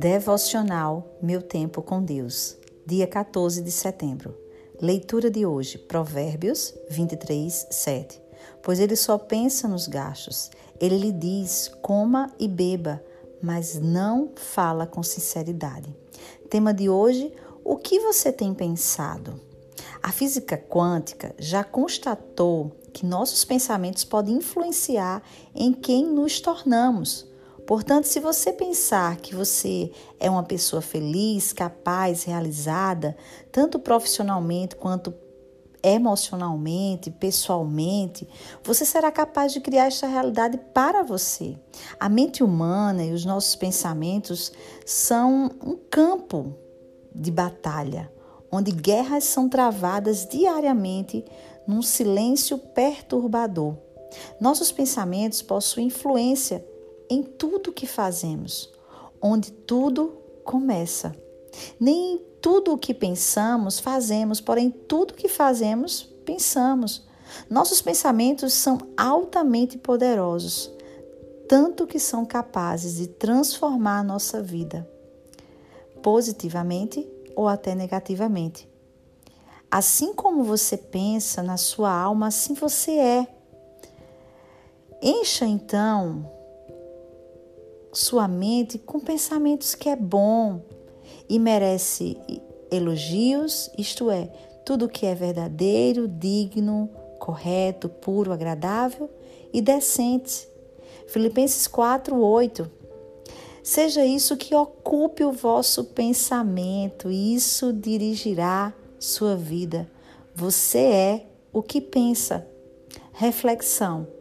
Devocional Meu Tempo com Deus, dia 14 de setembro. Leitura de hoje, Provérbios 23, 7. Pois ele só pensa nos gastos. Ele lhe diz: coma e beba, mas não fala com sinceridade. Tema de hoje: o que você tem pensado? A física quântica já constatou que nossos pensamentos podem influenciar em quem nos tornamos. Portanto, se você pensar que você é uma pessoa feliz, capaz, realizada, tanto profissionalmente quanto emocionalmente, pessoalmente, você será capaz de criar esta realidade para você. A mente humana e os nossos pensamentos são um campo de batalha, onde guerras são travadas diariamente num silêncio perturbador. Nossos pensamentos possuem influência em tudo que fazemos, onde tudo começa. Nem tudo o que pensamos fazemos, porém tudo que fazemos pensamos. Nossos pensamentos são altamente poderosos, tanto que são capazes de transformar a nossa vida, positivamente ou até negativamente. Assim como você pensa na sua alma, assim você é. Encha então sua mente com pensamentos que é bom e merece elogios, isto é, tudo que é verdadeiro, digno, correto, puro, agradável e decente. Filipenses 4, 8. Seja isso que ocupe o vosso pensamento, isso dirigirá sua vida. Você é o que pensa. Reflexão.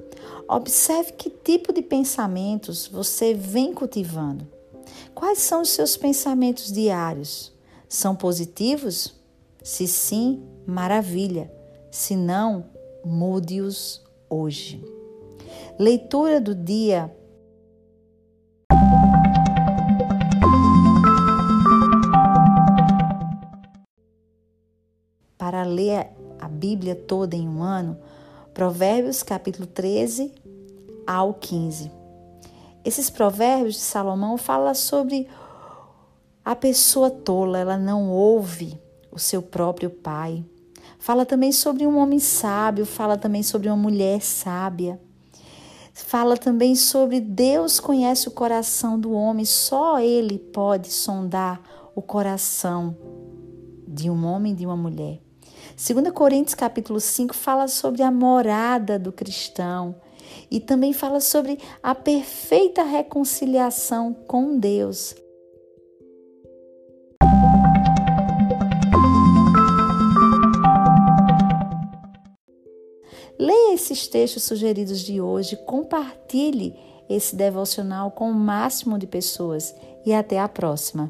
Observe que tipo de pensamentos você vem cultivando. Quais são os seus pensamentos diários? São positivos? Se sim, maravilha. Se não, mude-os hoje. Leitura do dia para ler a Bíblia toda em um ano, Provérbios capítulo 13 ao 15. Esses provérbios de Salomão falam sobre a pessoa tola, ela não ouve o seu próprio pai. Fala também sobre um homem sábio, fala também sobre uma mulher sábia. Fala também sobre Deus conhece o coração do homem, só ele pode sondar o coração de um homem e de uma mulher. 2 Coríntios capítulo 5 fala sobre a morada do cristão e também fala sobre a perfeita reconciliação com Deus. Leia esses textos sugeridos de hoje, compartilhe esse devocional com o máximo de pessoas e até a próxima.